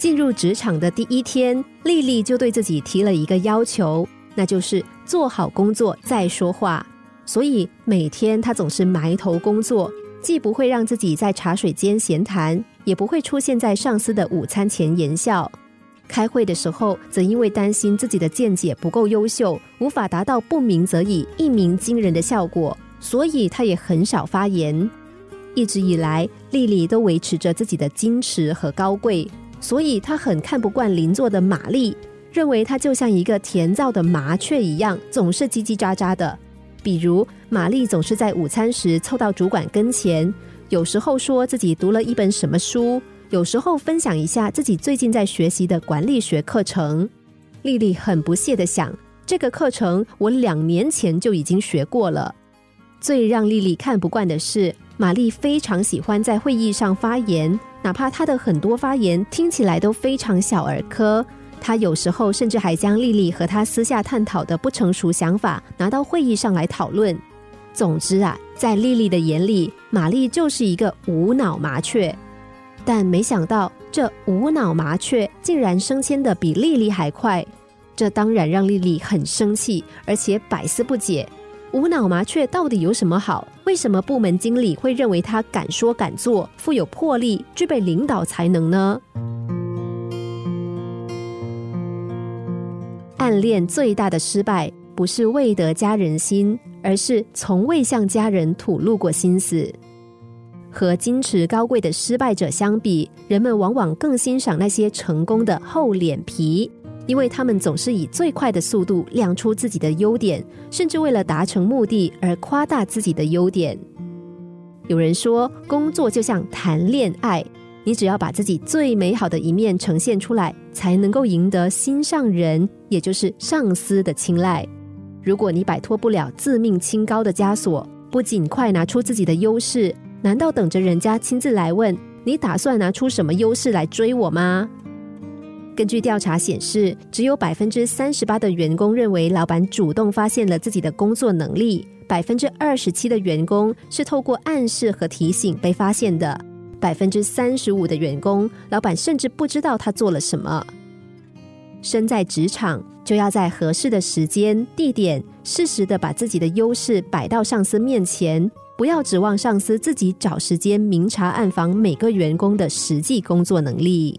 进入职场的第一天，丽丽就对自己提了一个要求，那就是做好工作再说话。所以每天她总是埋头工作，既不会让自己在茶水间闲谈，也不会出现在上司的午餐前言笑。开会的时候，则因为担心自己的见解不够优秀，无法达到不鸣则已、一鸣惊人的效果，所以她也很少发言。一直以来，丽丽都维持着自己的矜持和高贵，所以她很看不惯邻座的玛丽，认为她就像一个甜燥的麻雀一样，总是叽叽喳喳的。比如，玛丽总是在午餐时凑到主管跟前，有时候说自己读了一本什么书，有时候分享一下自己最近在学习的管理学课程。丽丽很不屑的想，这个课程我两年前就已经学过了。最让丽丽看不惯的是，玛丽非常喜欢在会议上发言，哪怕她的很多发言听起来都非常小儿科。他有时候甚至还将丽丽和他私下探讨的不成熟想法拿到会议上来讨论。总之啊，在丽丽的眼里，玛丽就是一个无脑麻雀。但没想到，这无脑麻雀竟然升迁的比丽丽还快，这当然让丽丽很生气，而且百思不解：无脑麻雀到底有什么好？为什么部门经理会认为他敢说敢做、富有魄力、具备领导才能呢？暗恋最大的失败，不是未得家人心，而是从未向家人吐露过心思。和矜持高贵的失败者相比，人们往往更欣赏那些成功的厚脸皮，因为他们总是以最快的速度亮出自己的优点，甚至为了达成目的而夸大自己的优点。有人说，工作就像谈恋爱。你只要把自己最美好的一面呈现出来，才能够赢得心上人，也就是上司的青睐。如果你摆脱不了自命清高的枷锁，不尽快拿出自己的优势，难道等着人家亲自来问你打算拿出什么优势来追我吗？根据调查显示，只有百分之三十八的员工认为老板主动发现了自己的工作能力，百分之二十七的员工是透过暗示和提醒被发现的。百分之三十五的员工，老板甚至不知道他做了什么。身在职场，就要在合适的时间、地点，适时的把自己的优势摆到上司面前，不要指望上司自己找时间明察暗访每个员工的实际工作能力。